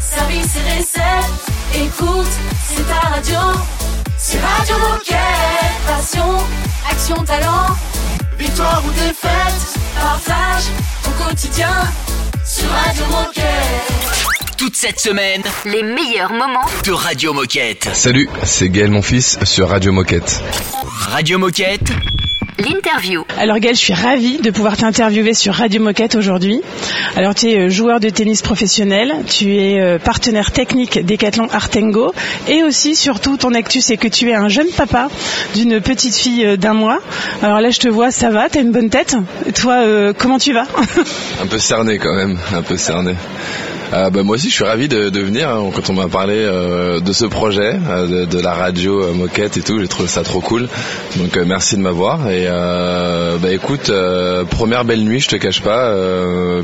Service et recette, écoute, c'est ta radio. C'est Radio Moquette. Passion, action, talent. Victoire ou défaite, partage au quotidien sur Radio Moquette. Toute cette semaine, Les meilleurs moments de Radio Moquette. Salut, c'est Gaël mon fils sur Radio Moquette. Radio Moquette, L'interview. Alors Gaël, je suis ravie de pouvoir t'interviewer sur Radio Moquette aujourd'hui. Alors tu es euh, joueur de tennis professionnel, tu es euh, partenaire technique Decathlon Artengo et aussi surtout ton actu c'est que tu es un jeune papa d'une petite fille euh, d'un mois. Alors là je te vois, ça va, t'as une bonne tête. Et toi, euh, comment tu vas? Un peu cerné quand même, un peu cerné. Euh, bah, moi aussi je suis ravi de, venir hein, quand on m'a parlé euh, de ce projet, euh, de, la radio moquette et tout, j'ai trouvé ça trop cool. Donc merci de m'avoir et bah écoute, première belle nuit, je te cache pas,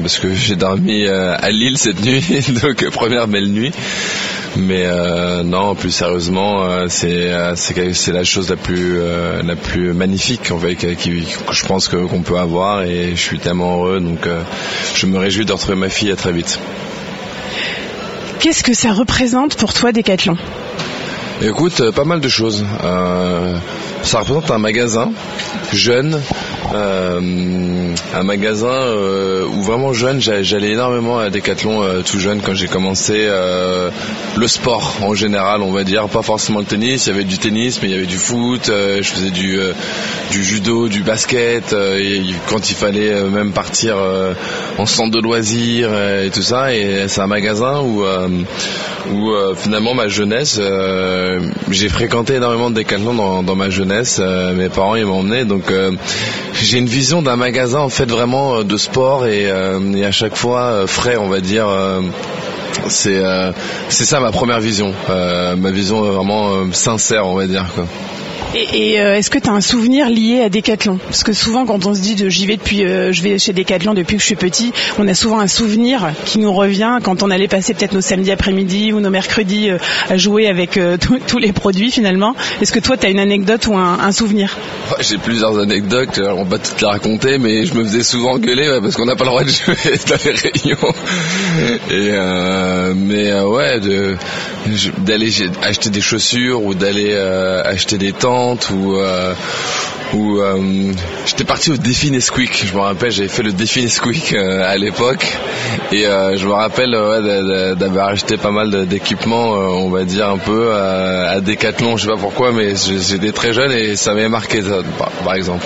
parce que j'ai dormi à Lille cette nuit, donc première belle nuit. Mais non, plus sérieusement, c'est c'est la chose la plus la plus magnifique qui- que je pense que qu'on peut avoir et je suis tellement heureux donc je me réjouis de retrouver ma fille à très vite. Qu'est-ce que ça représente pour toi Decathlon? Écoute, euh, pas mal de choses. Euh, ça représente un magasin jeune, euh, un magasin où vraiment jeune, j'a- j'allais énormément à Decathlon tout jeune quand j'ai commencé le sport en général, on va dire, pas forcément le tennis. Il y avait du tennis, mais il y avait du foot. je faisais du judo, du basket. et quand il fallait même partir en centre de loisirs et tout ça, et c'est un magasin où finalement ma jeunesse, j'ai fréquenté énormément de Decathlon dans, ma jeunesse. euh, mes parents ils m'ont emmené, donc euh, j'ai une vision d'un magasin en fait vraiment euh, de sport et, euh, à chaque fois euh, frais, on va dire. euh, c'est euh, c'est ça ma première vision, euh, ma vision euh, vraiment euh, sincère, on va dire quoi. Et, euh, est-ce que tu as un souvenir lié à Decathlon? Parce que souvent, quand on se dit de j'y vais depuis, euh, je vais chez Decathlon depuis que je suis petit, on a souvent un souvenir qui nous revient quand on allait passer peut-être nos samedis après-midi ou nos mercredis euh, à jouer avec tous- les produits finalement. Est-ce que toi, tu as une anecdote ou un, souvenir? Ouais, J'ai plusieurs anecdotes, euh, on va pas toutes les raconter, mais je me faisais souvent gueuler parce qu'on n'a pas le droit de jouer dans les réunions. Et mais ouais, d'aller acheter des chaussures ou d'aller acheter des ou euh, ou euh, j'étais parti au défi Nesquik. Je me rappelle, j'avais fait le défi Nesquik euh, à l'époque et je me rappelle d'avoir acheté pas mal d'équipements, on va dire un peu à Decathlon. Je sais pas pourquoi, mais j'étais très jeune et ça m'avait marqué ça, par, exemple.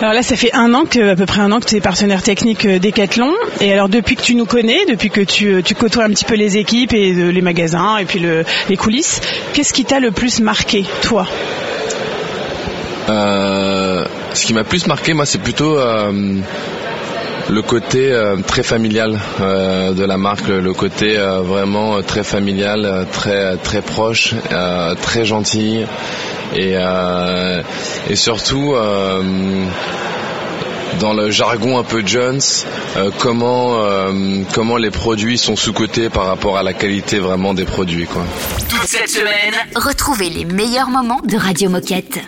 Alors là, ça fait un an que, à peu près un an que tu es partenaire technique Decathlon. Et alors, depuis que tu nous connais, depuis que tu, côtoies un petit peu les équipes et les magasins et puis le, les coulisses, qu'est-ce qui t'a le plus marqué, toi? Euh, ce qui m'a plus marqué, moi, c'est plutôt euh, le côté euh, très familial de la marque, le, côté vraiment très familial, très très proche, très gentil et et surtout. Dans le jargon un peu Jones, euh, comment euh, comment les produits sont sous-cotés par rapport à la qualité vraiment des produits quoi. toute cette semaine, Retrouvez les meilleurs moments de Radio Moquette.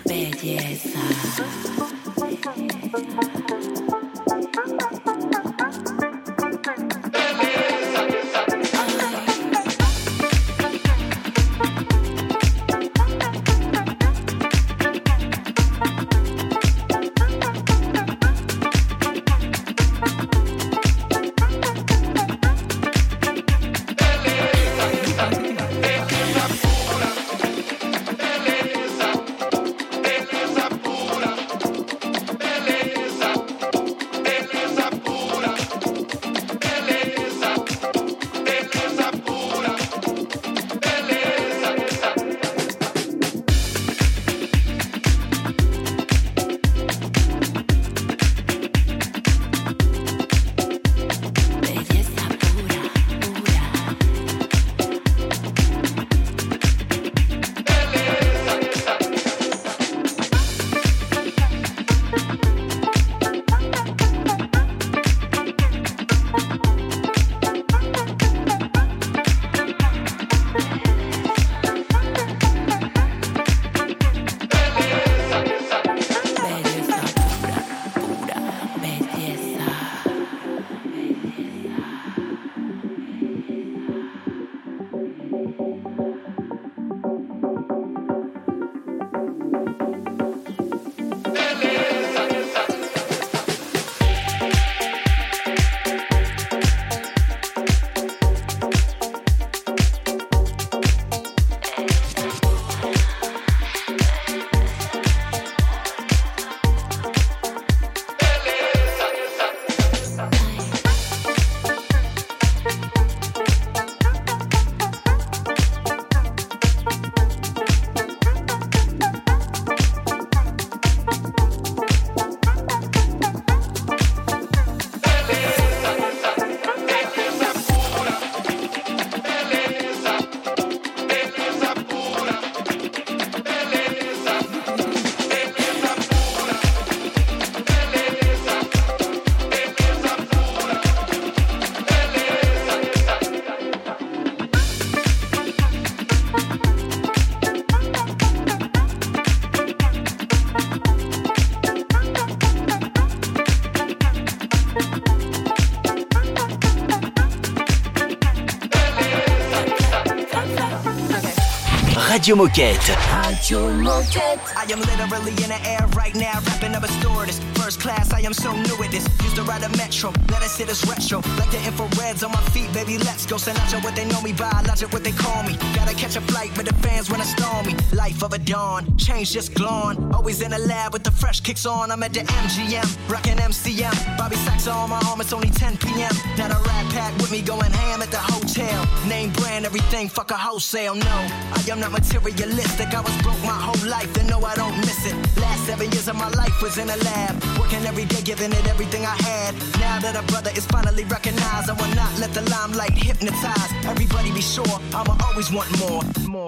Radio Moquette. Radio Moquette. I am literally in the air right now, rapping up a stewardess. First class, I am so new at this. Used to ride a metro, let us hit us retro. Like the infrareds on my feet, baby, let's go. Send out what they know me by, logic what they call me. Gotta catch a flight, with the fans when I storm me. Life of a dawn, change just glowing. Always in the lab with the fresh kicks on. I'm at the MGM, rocking MCM. Bobby Sacks on my arm, it's only 10 p.m. Now the rat pack with me going ham at the hotel. Name brand, everything, fuck a wholesale. No, I am not materialistic. I was broke my whole life, and no, I don't miss it. Last seven years of my life was in a lab, working every day, giving it everything I had. Now that a brother is finally recognized, I will not let the limelight hypnotize. Everybody be sure, I'ma always want more, more,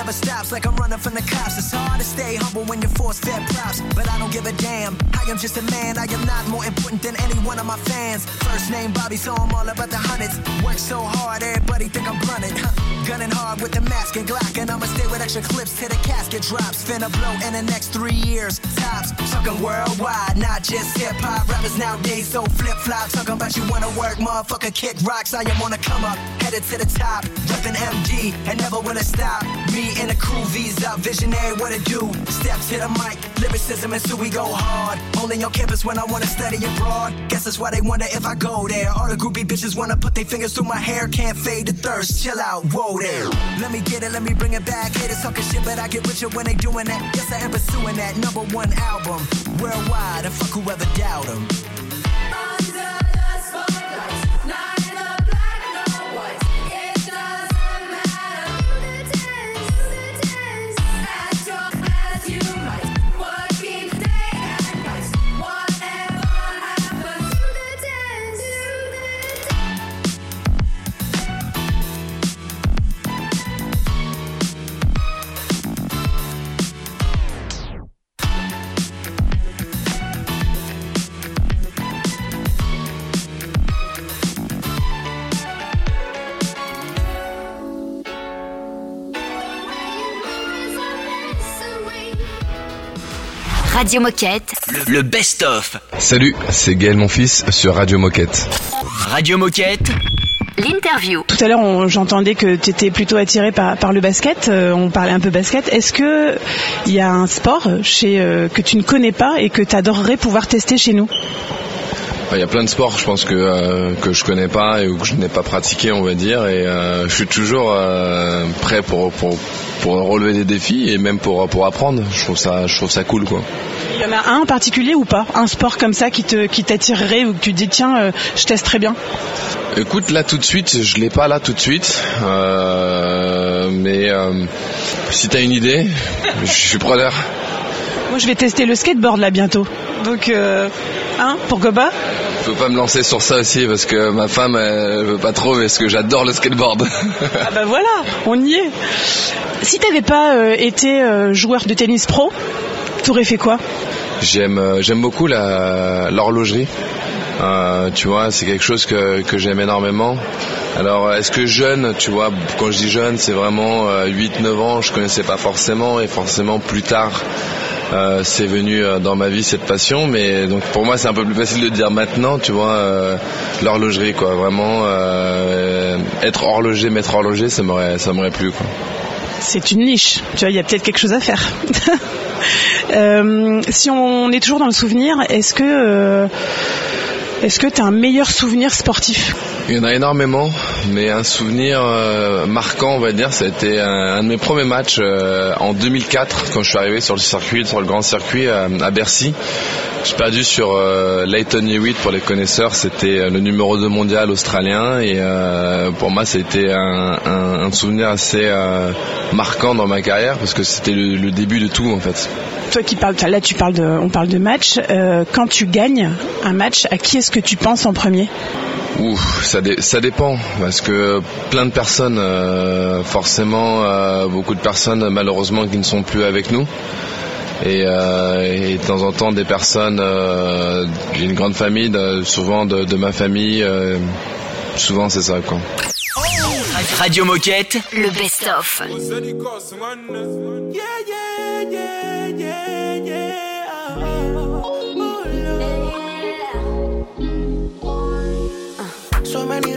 never stops like I'm running from the cops. It's hard to stay humble when you're forced fed props. But I don't give a damn. I am just a man. I am not more important than any one of my fans. First name Bobby, so I'm all about the hundreds. Work so hard, everybody think I'm blunted. Huh. Gunning hard with the mask and Glock. And I'ma stay with extra clips till the casket drops. Finna blow in the next three years. Tops, talking worldwide, not just hip hop. Rappers nowadays so flip flop. Talking about you wanna work, motherfucker, kick rocks. I am on a come up, headed to the top. Reppin' MD and never wanna stop. Me and the crew, visa, visionary, what it do? Step to the mic, lyricism, and so we go hard. Only on campus when I wanna study abroad. Guess that's why they wonder if I go there. All the groupie bitches wanna put their fingers through my hair. Can't fade the thirst, chill out, whoa Let me get it, let me bring it back. Haters talking shit, but I get richer when they doing that. Yes, I am pursuing that number one album. Worldwide, and fuck whoever doubt 'em. Radio Moquette. Le, le best-of. Salut, c'est Gaël mon fils sur Radio Moquette. Radio Moquette. L'interview. Tout à l'heure, on- j'entendais que tu étais plutôt attiré par, par le basket. euh, on parlait un peu basket. Est-ce que il y a un sport chez, euh, que tu ne connais pas et que tu adorerais pouvoir tester chez nous? Enfin, Il y a plein de sports, je pense que euh, que je connais pas et ou que je n'ai pas pratiqué, on va dire. Et euh, je suis toujours euh, prêt pour, pour pour relever des défis et même pour pour apprendre. Je trouve ça je trouve ça cool quoi. Il y en a un en particulier ou pas? Un sport comme ça qui te qui t'attirerait ou que tu te dis tiens, euh, je testerais bien? Écoute, là tout de suite, je l'ai pas là tout de suite, Euh, mais euh, si t'as une idée, je suis preneur. Moi, je vais tester le skateboard là bientôt. Donc, euh, hein, pourquoi pas? Faut pas me lancer sur ça aussi parce que ma femme elle veut pas trop parce que j'adore le skateboard. Ah bah voilà, on y est. Si t'avais pas euh, été euh, joueur de tennis pro, t'aurais fait quoi? J'aime euh, j'aime beaucoup la l'horlogerie. Euh, tu vois, c'est quelque chose que, que j'aime énormément. Alors, est-ce que jeune, tu vois, quand je dis jeune, c'est vraiment 8-9 ans, je connaissais pas forcément, et forcément plus tard, euh, c'est venu euh, dans ma vie cette passion. Mais donc pour moi, c'est un peu plus facile de dire maintenant, tu vois, euh, l'horlogerie, quoi. Vraiment, être horloger, maître horloger, ça m'aurait ça m'aurait plu, quoi. C'est une niche. Tu vois, il y a peut-être quelque chose à faire. Si on est toujours dans le souvenir, est-ce que est-ce que t'as un meilleur souvenir sportif Il y en a énormément, mais un souvenir euh, marquant, on va dire, ça a été un, un de mes premiers matchs euh, en 2004, quand je suis arrivé sur le circuit, sur le grand circuit à, à Bercy. J'ai perdu sur euh, Leighton Hewitt, pour les connaisseurs, c'était euh, le numéro 2 mondial australien, et euh, pour moi, c'était un, un, un souvenir assez euh, marquant dans ma carrière, parce que c'était le, le début de tout, en fait. Toi qui parles, là tu parles de, on parle de match. Euh, quand tu gagnes un match, à qui est-ce que tu penses en premier Ouh, ça, dé- ça dépend parce que plein de personnes, euh, forcément, euh, beaucoup de personnes malheureusement qui ne sont plus avec nous. Et, euh, et de temps en temps des personnes, euh, j'ai une grande famille, de- souvent de, de ma famille, euh, souvent c'est ça quoi. Radio Moquette. Le best-of. Yeah, yeah, yeah, many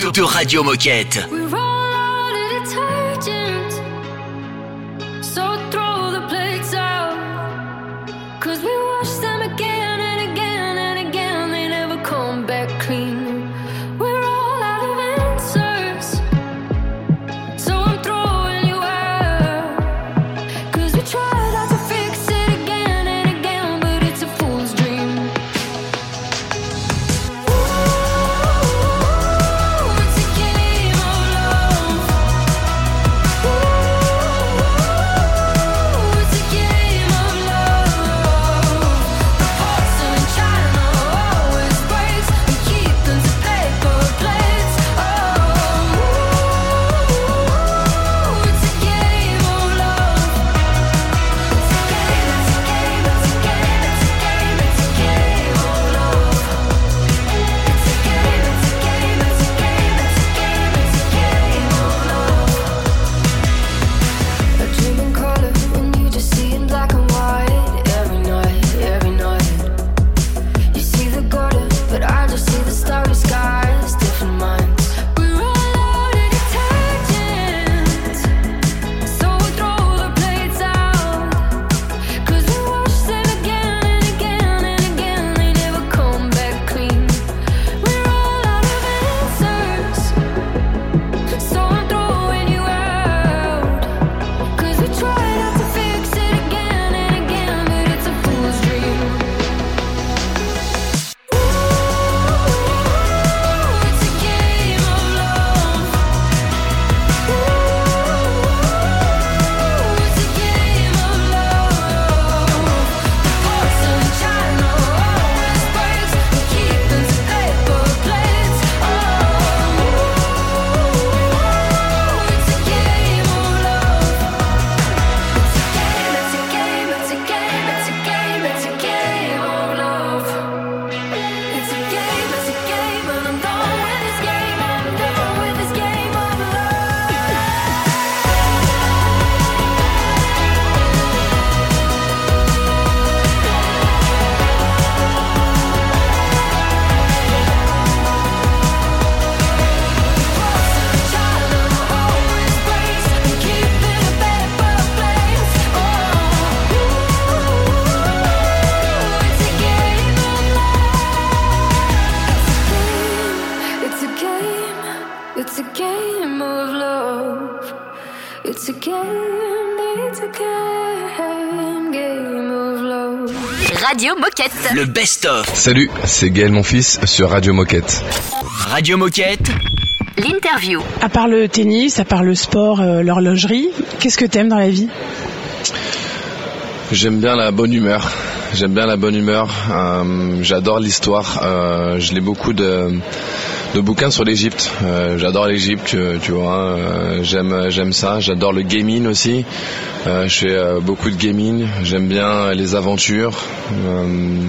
de Radio Moquette. Radio Moquette. Le best-of. Salut, c'est Gaël mon fils sur Radio Moquette. Radio Moquette. L'interview. À part le tennis, à part le sport, euh, l'horlogerie, qu'est-ce que t'aimes dans la vie? J'aime bien la bonne humeur. J'aime bien la bonne humeur. Euh, J'adore l'histoire. Euh, je lis beaucoup de, de bouquins sur l'Égypte. Euh, J'adore l'Égypte, tu, vois. Euh, J'aime j'aime ça. J'adore le gaming aussi. Euh, je fais beaucoup de gaming. J'aime bien les aventures.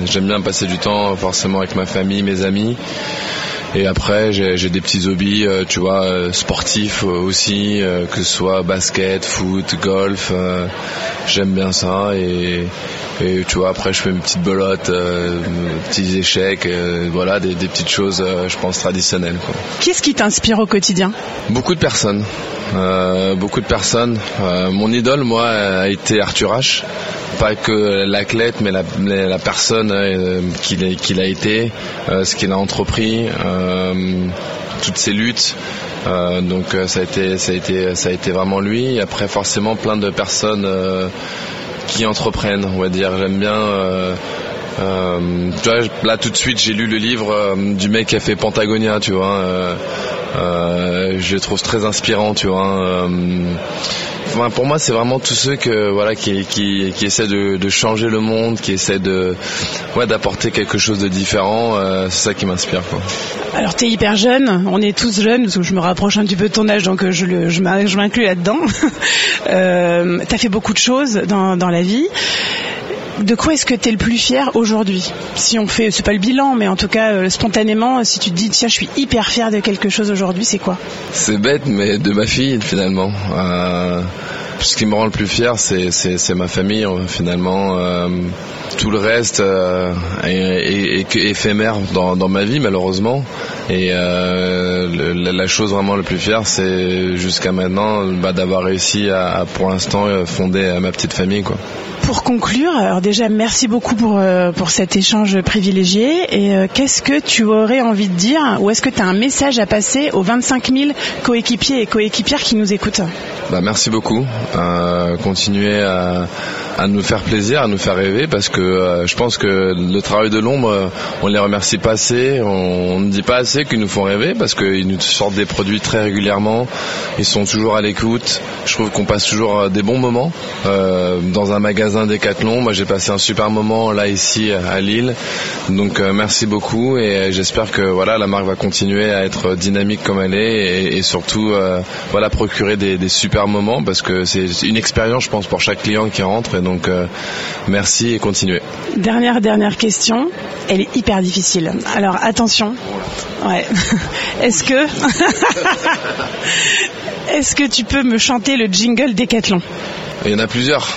J'aime bien passer du temps forcément avec ma famille, mes amis. Et après, j'ai des petits hobbies, euh, tu vois, euh, sportifs euh, aussi, que ce soit basket, foot, golf. J'aime bien ça. Et, et tu vois, après, je fais mes petites belotes, euh, mes petits échecs, voilà, des, des petites choses, je pense, traditionnelles. Qu'est-ce qui t'inspire au quotidien? Beaucoup de personnes. Euh, beaucoup de personnes. Euh, mon idole, moi, a été Arthur H. Pas que l'athlète, mais la, personne euh, qu'il a, été, euh, ce qu'il a entrepris, toutes ses luttes. Donc ça a été, ça a été, ça a été vraiment lui. Après, forcément, plein de personnes qui entreprennent. On va dire, j'aime bien. tu vois, là tout de suite j'ai lu le livre du mec qui a fait Pentagonia, tu vois. euh, euh, je trouve très inspirant, tu vois. euh, enfin, pour moi, c'est vraiment tous ceux qui essaient de, changer le monde, qui essaient d'apporter quelque chose de différent. euh, c'est ça qui m'inspire. Quoi. Alors t'es hyper jeune, on est tous jeunes, je me rapproche un petit peu de ton âge, donc euh, je, m'inclus là-dedans. euh, T'as fait beaucoup de choses dans la vie. De quoi est-ce que tu es le plus fier aujourd'hui? Si on fait, c'est pas le bilan, mais en tout cas euh, spontanément, si tu te dis tiens, je suis hyper fier de quelque chose aujourd'hui, c'est quoi? C'est bête, mais de ma fille finalement. Euh, Ce qui me rend le plus fier, c'est ma famille euh, finalement. Euh, tout le reste euh, est, est- est que éphémère dans dans ma vie malheureusement. Et euh, le- la, chose vraiment le plus fière, c'est jusqu'à maintenant bah, d'avoir réussi à, à, pour l'instant fonder ma petite famille quoi. Pour conclure, alors déjà merci beaucoup pour pour cet échange privilégié. Et qu'est-ce que tu aurais envie de dire, ou est-ce que tu as un message à passer aux 25 000 coéquipiers et coéquipières qui nous écoutent? Bah, merci beaucoup. Continuez à, nous faire plaisir, à nous faire rêver, parce que euh, je pense que le travail de l'ombre, euh, on les remercie pas assez, on ne dit pas assez qu'ils nous font rêver, parce qu'ils nous sortent des produits très régulièrement, ils sont toujours à l'écoute. Je trouve qu'on passe toujours euh, des bons moments dans un magasin Decathlon. Moi, j'ai passé un super moment là ici à Lille, donc merci beaucoup et j'espère que voilà la marque va continuer à être dynamique comme elle est et, et surtout euh, voilà procurer des, des super moments parce que c'est une expérience je pense pour chaque client qui rentre et donc euh, merci et continuez. Dernière dernière question, elle est hyper difficile. Alors attention. Ouais. Est-ce que Est-ce que tu peux me chanter le jingle Décathlon Il y en a plusieurs.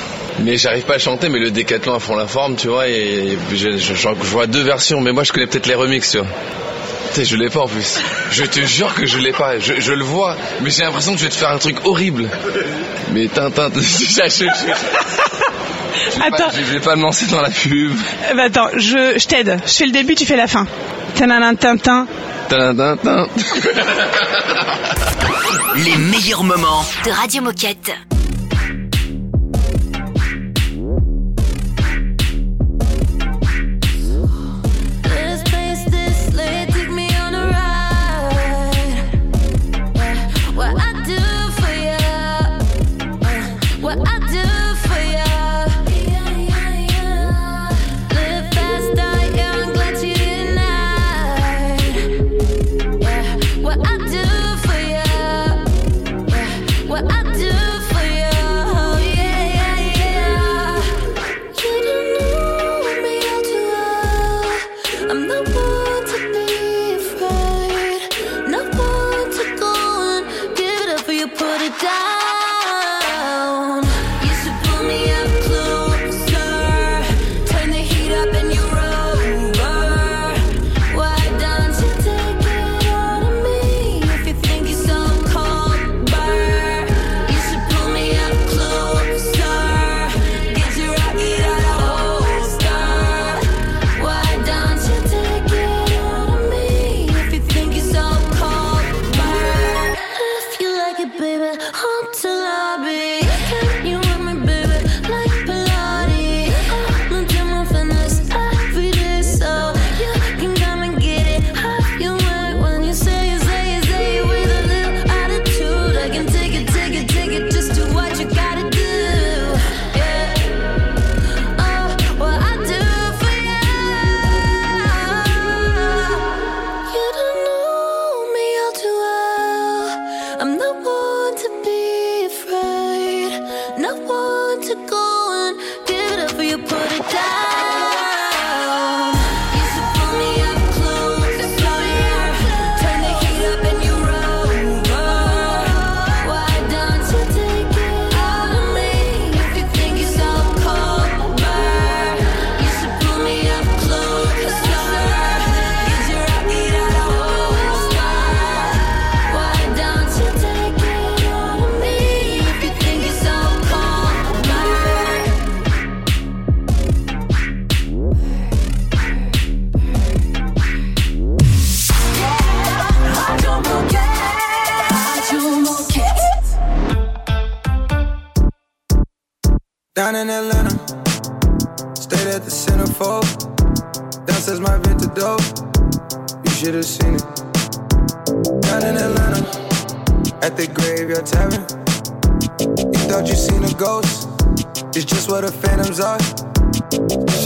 Mais j'arrive pas à chanter, mais le décathlon à fond la forme, tu vois, et, et je, je- je- je vois deux versions, mais moi je connais peut-être les remixes, tu vois. Je l'ai pas en plus. Je te jure que je l'ai pas. Je, je le vois, mais j'ai l'impression que je vais te faire un truc horrible. Mais Tintin, je, pas- Attends. je vais pas me lancer dans la pub. Eh ben, Attends, je, je t'aide. Je fais le début, tu fais la fin. Tintin. Les meilleurs moments. De Radio Moquette.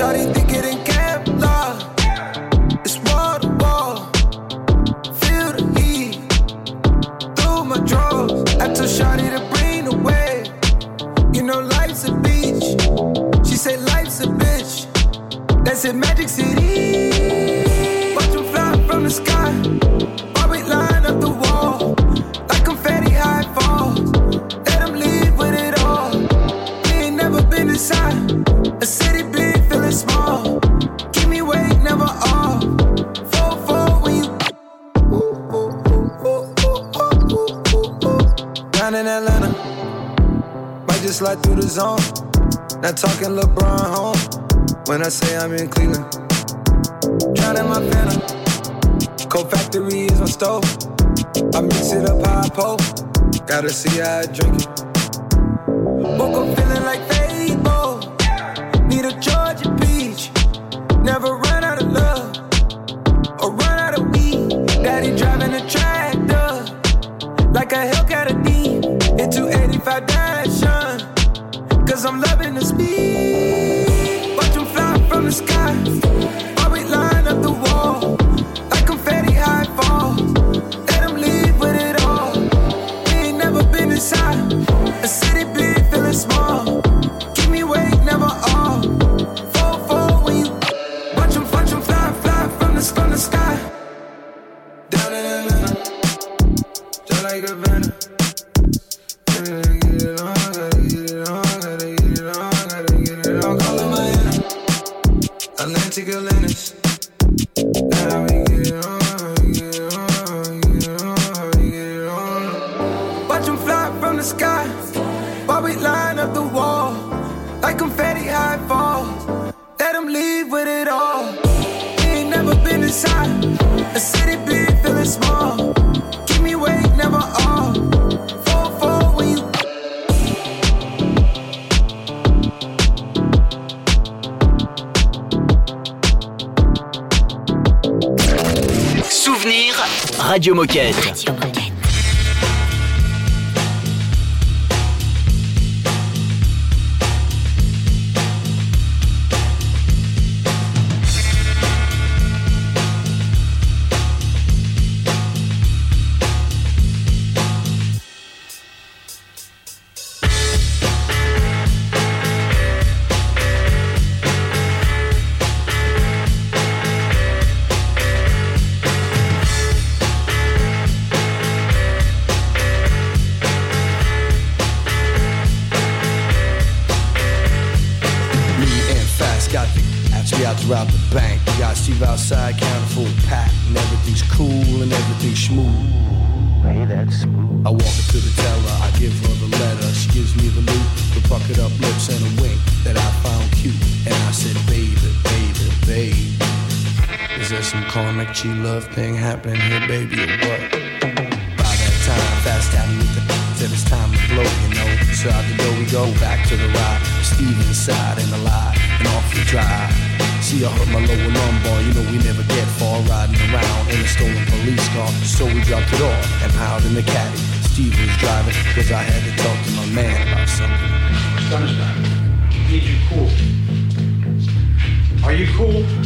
Shawty through the zone. Not talking LeBron home when I say I'm in Cleveland. Drowning my phantom. Cold factory is my stove. I mix it up I pull. Gotta see how I drink it. The sky while we line up the wall like confetti high fall. Let 'em leave with it all. We ain't never been inside a city big, feeling small. Keep me awake, never when you Souvenir Radio Moquette. Radio Moquette. Love thing happening here, baby, or what? By that time, fast tapping with the said it's time to blow, you know. So out the door we go, back to the ride. Steve inside and alive, and off we drive. See, I hurt my lower lumbar, you know we never get far riding around in a stolen police car. So we dropped it off and piled in the caddy. Steve was driving, cause I had to talk to my man about something. Sunshine, need you cool. Are you cool?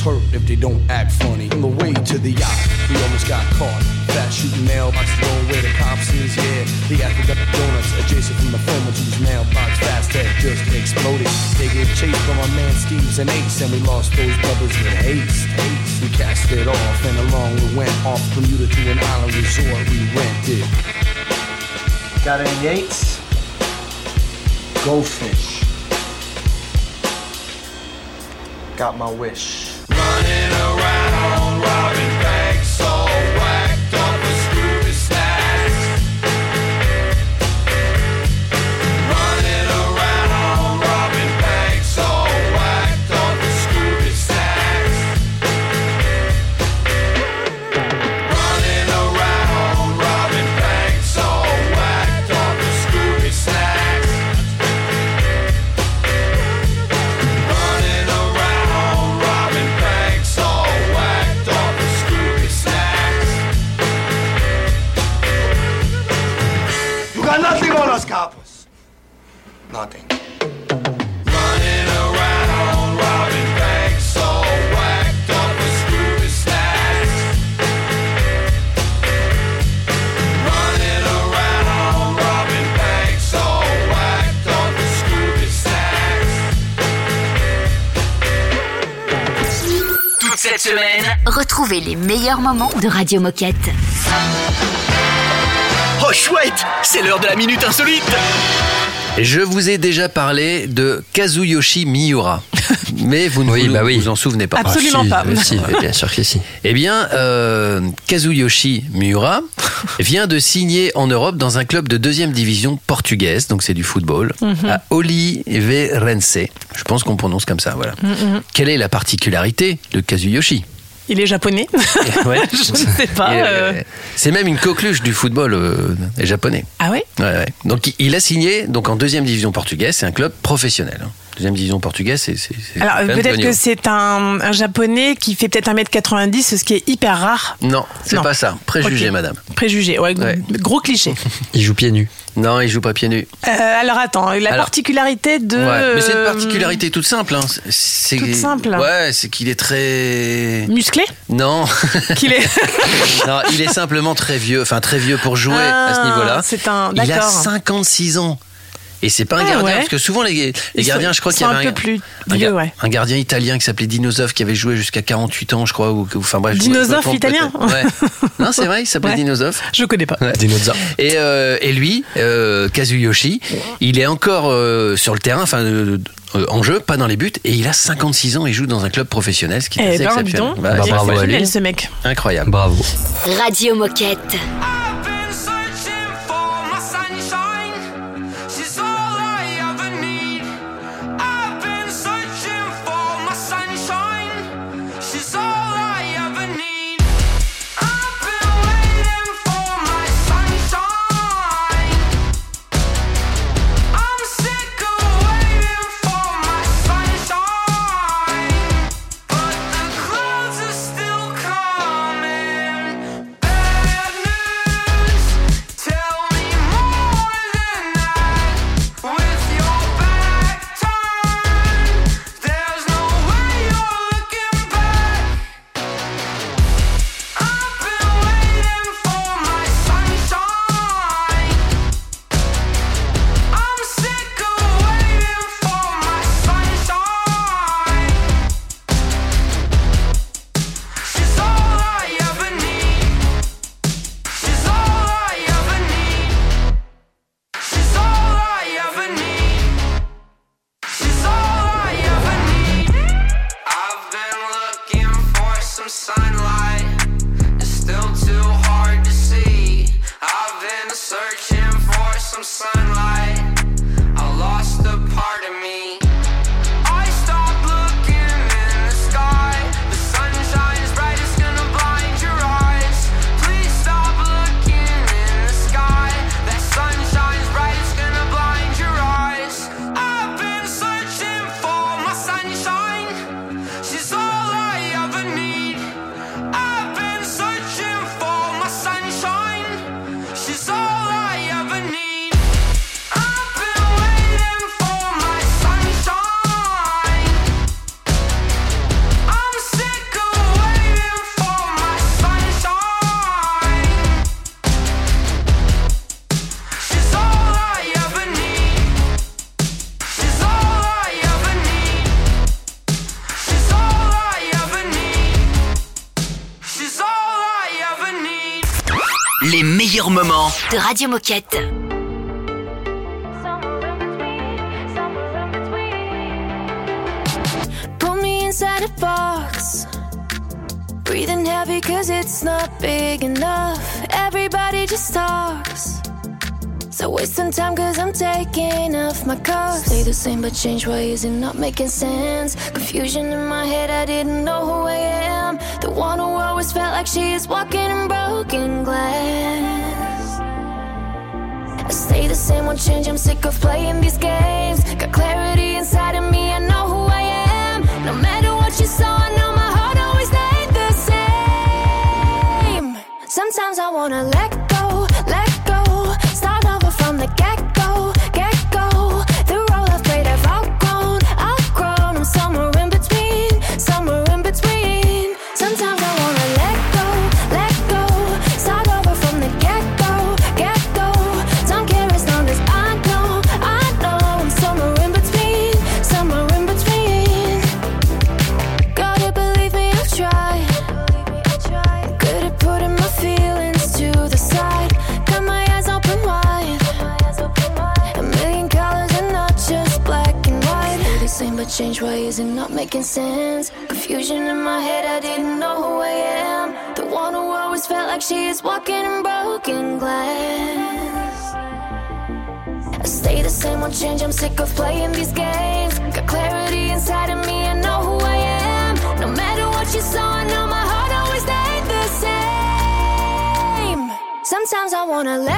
Hurt if they don't act funny. On the way to the yacht, we almost got caught. Fast shooting mailbox going where the cops is, yeah. The Africa donuts adjacent from the former whose mailbox fast had just exploded. They gave chase from our man Steve's and Ace, and we lost those brothers with haste. haste. We cast it off, and along we went off Bermuda to an island resort we rented. Got any Yates? Go fish. Got my wish are in fact. Cette semaine. Retrouvez les meilleurs moments de Radio Moquette. Oh chouette, c'est l'heure de la minute insolite. Je vous ai déjà parlé de Kazuyoshi Miura, mais vous ne Oui, vous, bah oui. vous en souvenez pas. Absolument si, pas. si, bien sûr que si. Eh bien, euh, Kazuyoshi Miura vient de signer en Europe dans un club de deuxième division portugaise, donc c'est du football, à Oliveirense. Je pense qu'on prononce comme ça, voilà. Quelle est la particularité de Kazuyoshi? Il est japonais. Ouais. Je ne sais pas. Euh. euh, C'est même une coqueluche du football euh, japonais. Ah ouais? Ouais, ouais. Donc il- a signé donc en deuxième division portugaise, c'est un club professionnel. hein. Deuxième division portugaise, c'est. Alors peut-être que c'est un, un japonais qui fait peut-être 1m90, ce qui est hyper rare. Non, c'est pas ça. Préjugé, madame. Préjugé, ouais, Ouais. gros cliché. Il joue pieds nus. Non, il joue pas pieds nus. Euh, alors attends, la Alors- particularité de. Ouais, mais c'est une euh, particularité toute simple. Hein. C'est Toute simple. Ouais, c'est qu'il est très. Musclé? Non, qu'il est. non, il est simplement très vieux. Enfin, très vieux pour jouer Ah, à ce niveau-là. C'est un. Il a D'accord. 56 ans. Et c'est pas un Ah, gardien, ouais. parce que souvent les, les Ils gardiens, sont- je crois qu'il y avait un peu plus un, vieux, ga- ouais. un gardien italien qui s'appelait Dinosov qui avait joué jusqu'à 48 ans, je crois. Ou, ou- enfin bref. Dinosov italien. Ouais. Non, c'est vrai, il s'appelait Ouais. Dinosov. Je connais pas. Ouais. Et, euh, et lui, euh, Kazuyoshi, il est encore euh, sur le terrain, enfin euh, euh, en jeu, pas dans les buts, et il a 56 ans, il joue dans un club professionnel, ce qui est Eh assez ben, exceptionnel. Bah, Bah, bravo à lui. exceptionnel, ce mec. incroyable. Bravo. Radio Moquette. Moments. De Radio Moquette. Put me inside a box. Breathing heavy cause it's not big enough. Everybody just talks. So wasting time cause I'm taking off my cuffs. Stay the same but change ways and not making sense? Confusion in my head, I didn't know who I am. The one who always felt like she is walking in broken glass. Stay the same, won't change. I'm sick of playing these games. Got clarity inside of me, I know who I am. No matter what you saw, I know my heart always stayed the same. Sometimes I wanna let making sense. Confusion in my head, I didn't know who I am. The one who always felt like she is walking in broken glass. I stay the same, won't change. I'm sick of playing these games. Got clarity inside of me, I know who I am. No matter what you saw, I know my heart always stayed the same. Sometimes I wanna let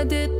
I did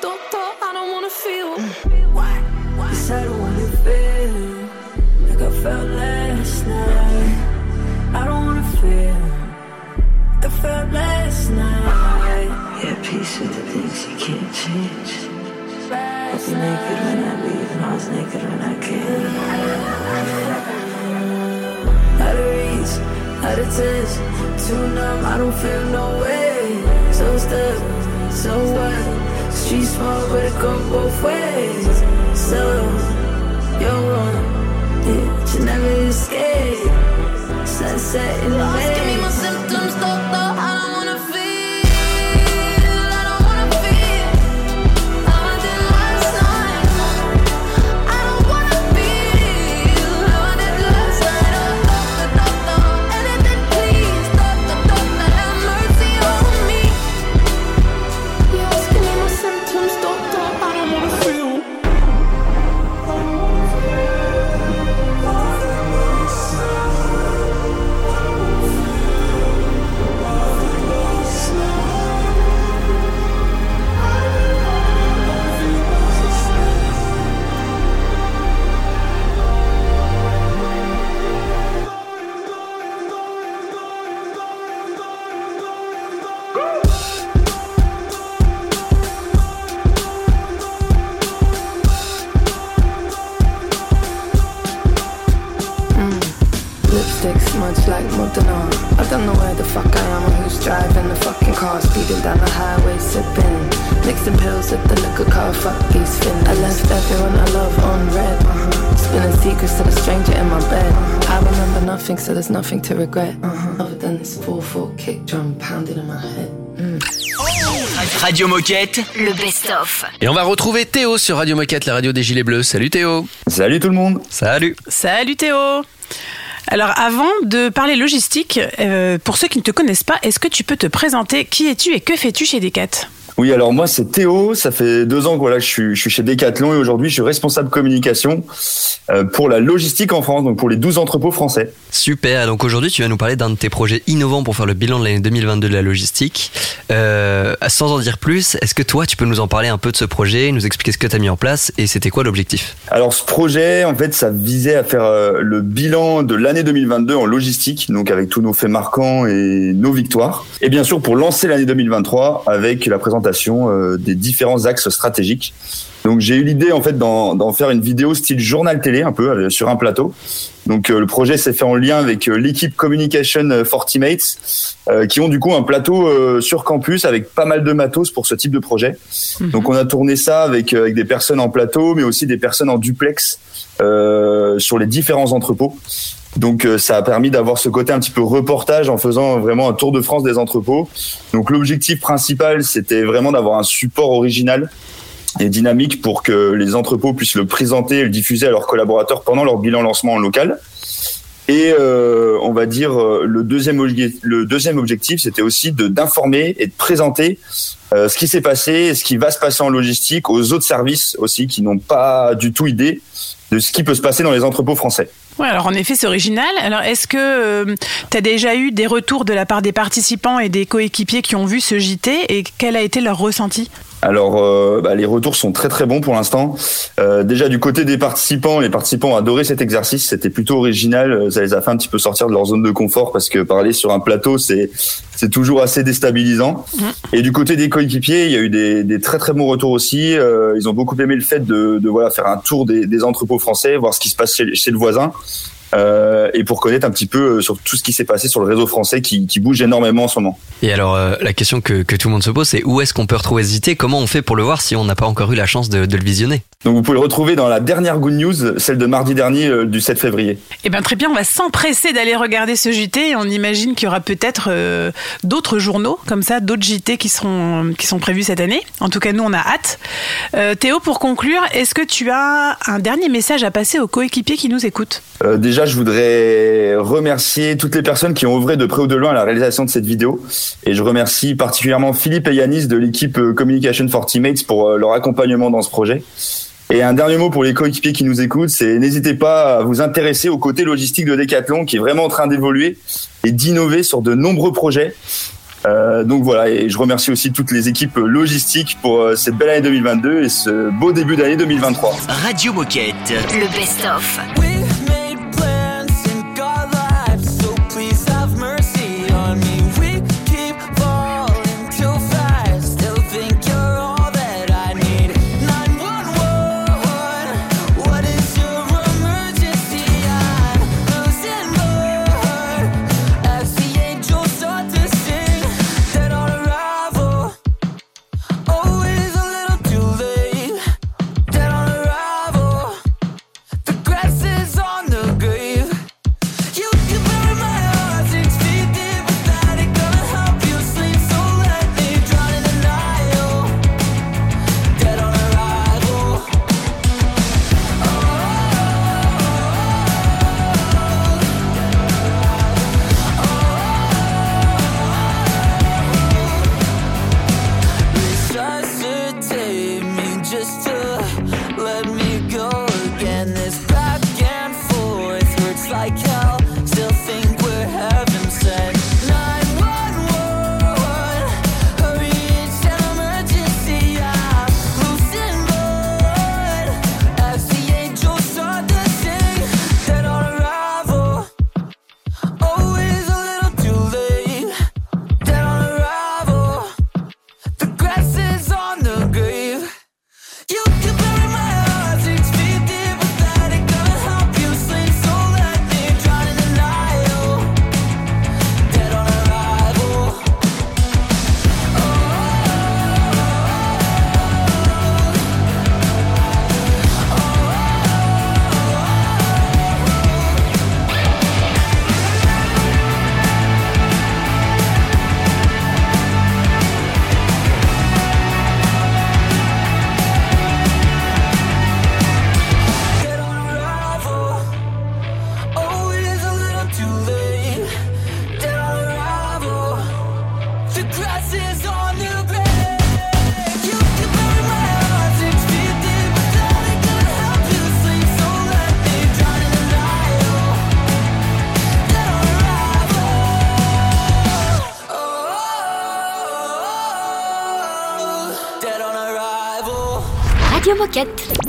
symptoms, doctor. I don't wanna feel. Yes, I don't wanna feel like I felt last night. I don't wanna feel like I felt last night. Yeah, peace with the things you can't change. I was naked when I leave, and I was naked when I came. Out of reach, out of touch, too numb, I don't feel no way. So stuck, so what? Street small, but it go both ways. So, you're one, yeah, you never escape. Sunset in regret. Uh-huh. Other than this 4-4 kick drum pounding in my head. Radio Moquette. Le best-of. Et on va retrouver Théo sur Radio Moquette, la radio des Gilets Bleus. Salut Théo. Salut tout le monde. Salut. Salut Théo alors avant de parler logistique, euh, pour ceux qui ne te connaissent pas, est-ce que tu peux te présenter? Qui es-tu et que fais-tu chez Decat? Oui, alors moi c'est Théo, ça fait deux ans que voilà, je, suis, je suis chez Decathlon et aujourd'hui je suis responsable communication euh, pour la logistique en France, donc pour les 12 entrepôts français. Super, donc aujourd'hui tu vas nous parler d'un de tes projets innovants pour faire le bilan de l'année 2022 de la logistique. Euh, sans en dire plus, est-ce que toi tu peux nous en parler un peu de ce projet, nous expliquer ce que tu as mis en place et c'était quoi l'objectif? Alors ce projet, en fait, ça visait à faire euh, le bilan de l'année 2022 en logistique, donc avec tous nos faits marquants et nos victoires. Et bien sûr pour lancer l'année 2023 avec la présentation euh, des différents axes stratégiques. Donc j'ai eu l'idée en fait d'en faire une vidéo style journal télé un peu euh, sur un plateau. Donc euh, le projet s'est fait en lien avec euh, l'équipe Communication Fortimates euh, qui ont du coup un plateau sur campus avec pas mal de matos pour ce type de projet. Donc on a tourné ça avec, avec des personnes en plateau mais aussi des personnes en duplex sur les différents entrepôts. Donc euh, ça a permis d'avoir ce côté un petit peu reportage en faisant vraiment un tour de France des entrepôts. Donc l'objectif principal c'était vraiment d'avoir un support original et dynamique pour que les entrepôts puissent le présenter et le diffuser à leurs collaborateurs pendant leur bilan lancement en local. Et euh, on va dire euh, le deuxième le deuxième objectif, c'était aussi d'informer et de présenter ce qui s'est passé, ce qui va se passer en logistique aux autres services aussi qui n'ont pas du tout idée de ce qui peut se passer dans les entrepôts français. Ouais, alors en effet, c'est original. Alors, est-ce que tu as déjà eu des retours de la part des participants et des coéquipiers qui ont vu ce JT et quel a été leur ressenti? Alors, euh, bah, les retours sont très très bons pour l'instant. Euh, déjà du côté des participants, les participants ont adoré cet exercice. C'était plutôt original. Euh, Ça les a fait un petit peu sortir de leur zone de confort parce que parler sur un plateau, c'est c'est toujours assez déstabilisant. Et du côté des coéquipiers, il y a eu des, des très très bons retours aussi. Euh, ils ont beaucoup aimé le fait de, de voilà faire un tour des, des entrepôts français, voir ce qui se passe chez, chez le voisin. Euh, et pour connaître un petit peu euh, sur tout ce qui s'est passé sur le réseau français qui, qui bouge énormément en ce moment. Et alors euh, la question que, que tout le monde se pose c'est où est-ce qu'on peut retrouver ce JT Comment on fait pour le voir si on n'a pas encore eu la chance de, de le visionner? Donc vous pouvez le retrouver dans la dernière Good News, celle de mardi dernier euh, du 7 février. Eh bien, très bien, on va s'empresser d'aller regarder ce JT et on imagine qu'il y aura peut-être euh, d'autres journaux comme ça, d'autres JT qui seront, qui sont prévus cette année. En tout cas, nous, on a hâte. Euh, Théo, pour conclure, est-ce que tu as un dernier message à passer aux coéquipiers qui nous écoutent? Euh, déjà, je voudrais remercier toutes les personnes qui ont œuvré de près ou de loin à la réalisation de cette vidéo. Et je remercie particulièrement Philippe et Yanis de l'équipe euh, Communication for Teammates pour euh, leur accompagnement dans ce projet. Et un dernier mot pour les coéquipiers qui nous écoutent, c'est n'hésitez pas à vous intéresser au côté logistique de Decathlon qui est vraiment en train d'évoluer et d'innover sur de nombreux projets. Euh, donc voilà, et je remercie aussi toutes les équipes logistiques pour euh, cette belle année 2022 et ce beau début d'année 2023. Radio Moquette. Le best-of. 4.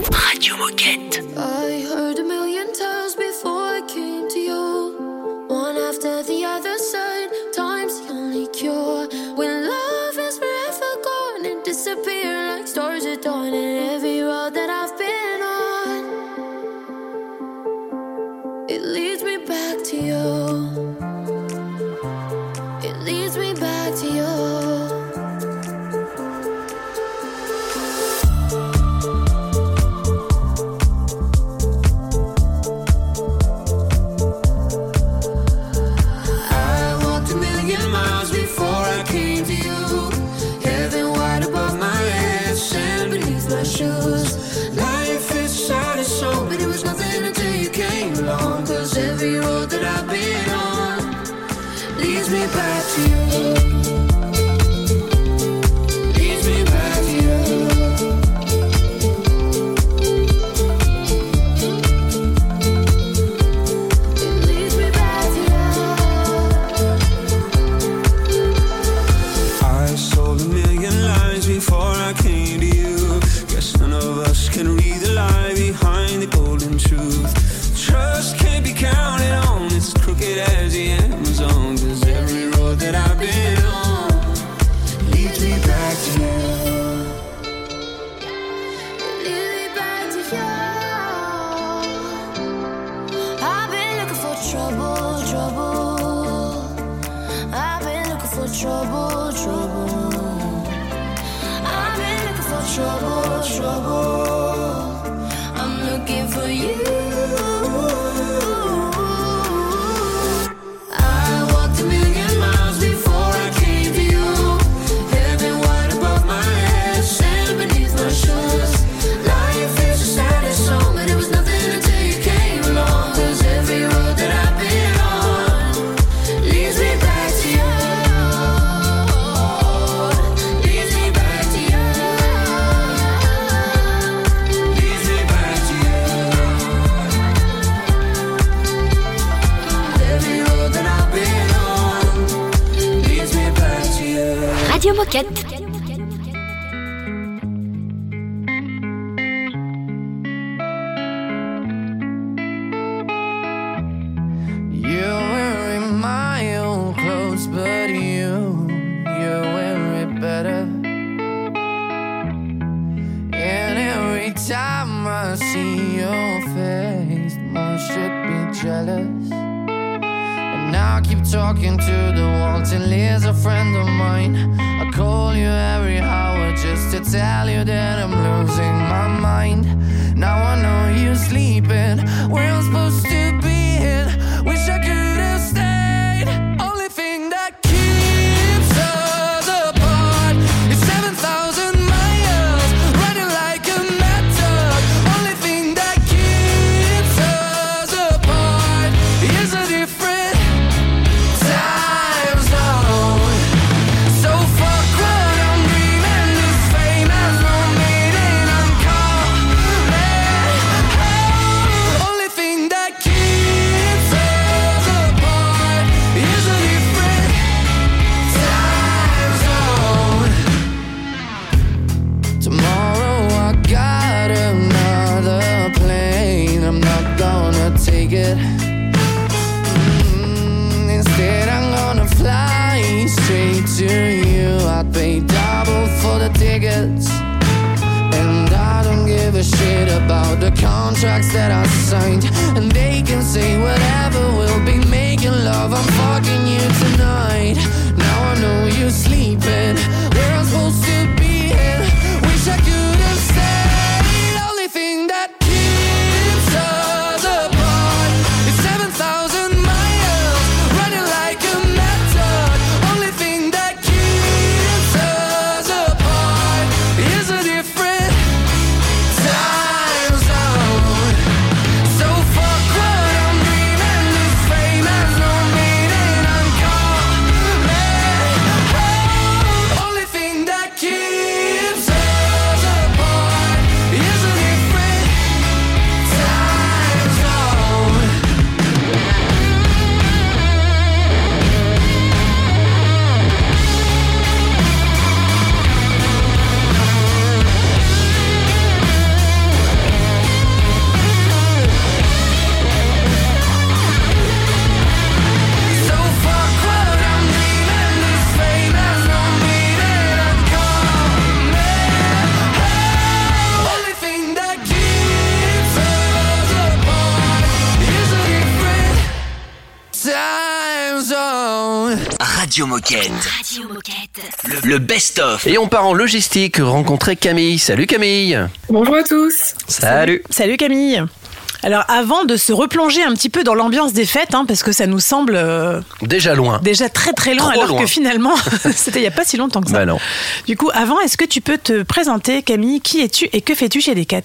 Radio Moquette. You were wearing my old clothes, but you, you wear it better. And every time I see your face, I should be jealous. And I keep talking to the walls, and Liz, a friend of mine tell you that Radio Moquette. Le, le best-of. Et on part en logistique rencontrer Camille. Salut Camille. Bonjour à tous. Salut. Salut Camille. Alors avant de se replonger un petit peu dans l'ambiance des fêtes, hein, parce que ça nous semble euh, Déjà loin. déjà très très loin, Trop alors loin. que finalement c'était il y a pas si longtemps que ça. Bah non. Du coup, avant, est-ce que tu peux te présenter, Camille? Qui es-tu et que fais-tu chez Decat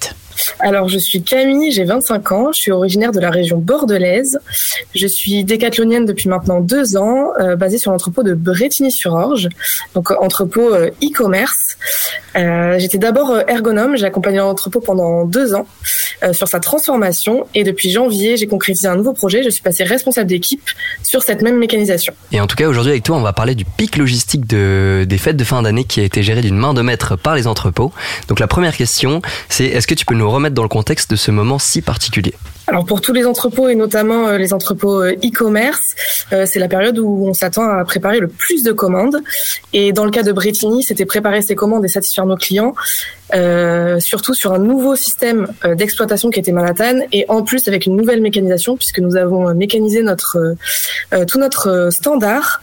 Alors, je suis Camille, j'ai 25 ans, je suis originaire de la région bordelaise. Je suis décathlonienne depuis maintenant deux ans, euh, basée sur l'entrepôt de Bretigny-sur-Orge, donc euh, entrepôt euh, e-commerce. J'étais d'abord ergonome, j'ai accompagné l'entrepôt pendant deux ans sur sa transformation et depuis janvier, j'ai concrétisé un nouveau projet, je suis passée responsable d'équipe sur cette même mécanisation. Et en tout cas, aujourd'hui avec toi, on va parler du pic logistique de, des fêtes de fin d'année qui a été géré d'une main de maître par les entrepôts. Donc la première question, c'est est-ce que tu peux nous remettre dans le contexte de ce moment si particulier Alors pour tous les entrepôts et notamment euh, les entrepôts euh, e-commerce, euh, c'est la période où on s'attend à préparer le plus de commandes. Et dans le cas de Bretigny, c'était préparer ses commandes et satisfaire nos clients, surtout sur un nouveau système d'exploitation qui était Manhattan et en plus avec une nouvelle mécanisation puisque nous avons mécanisé tout notre standard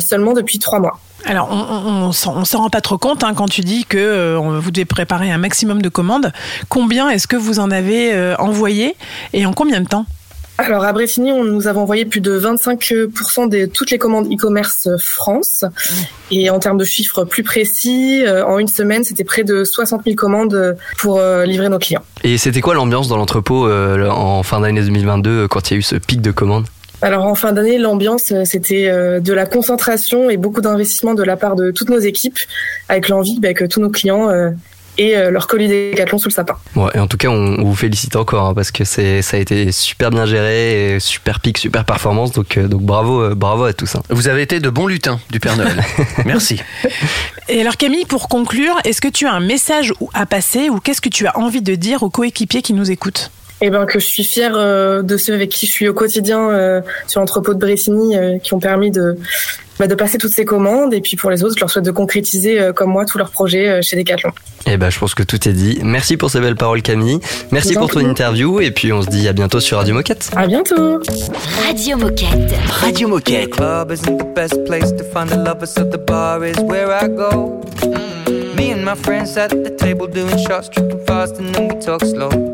seulement depuis trois mois. Alors, on, on, on s'en rend pas trop compte hein, quand tu dis que euh, vous devez préparer un maximum de commandes. Combien est-ce que vous en avez euh, envoyé et en combien de temps? Alors à Bretigny, on nous avons envoyé plus de 25% de toutes les commandes e-commerce France. Et en termes de chiffres plus précis, euh, en une semaine, c'était près de 60 000 commandes pour livrer nos clients. Et c'était quoi l'ambiance dans l'entrepôt euh, en fin d'année 2022 euh, quand il y a eu ce pic de commandes? Alors en fin d'année, l'ambiance, euh, c'était euh, de la concentration et beaucoup d'investissement de la part de toutes nos équipes, avec l'envie bah, que tous nos clients euh, aient euh, leur colis Décathlon sous le sapin. Ouais, et en tout cas, on, vous félicite encore hein, parce que c'est ça a été super bien géré, et super pic, super performance. Donc, donc bravo, bravo à tous. hein. Vous avez été de bons lutins du Père Noël. Merci. Et alors Camille, pour conclure, est-ce que tu as un message à passer ou qu'est-ce que tu as envie de dire aux coéquipiers qui nous écoutent? Eh ben que je suis fière euh, de ceux avec qui je suis au quotidien euh, sur l'entrepôt de Bressigny euh, qui ont permis de bah, de passer toutes ces commandes et puis pour les autres je leur souhaite de concrétiser euh, comme moi tous leurs projets euh, chez Decathlon. Eh ben, je pense que tout est dit. Merci pour ces belles paroles, Camille. Merci pour ton interview et puis on se dit à bientôt sur Radio Moquette. À bientôt. Radio Moquette. Radio Moquette. Club isn't the best place to find a lover, so the bar is where I go. Me and my friends at the table doing shots, tripping fast, and then we talk slow.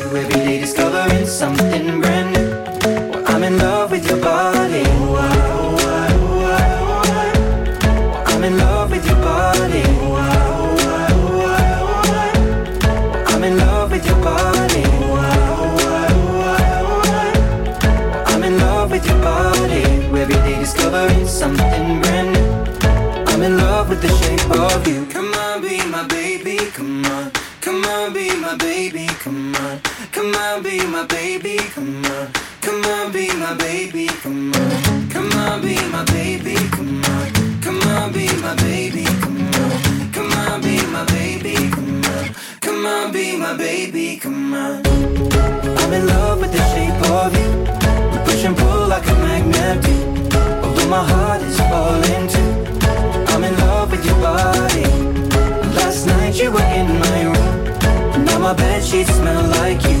sheets smell like you.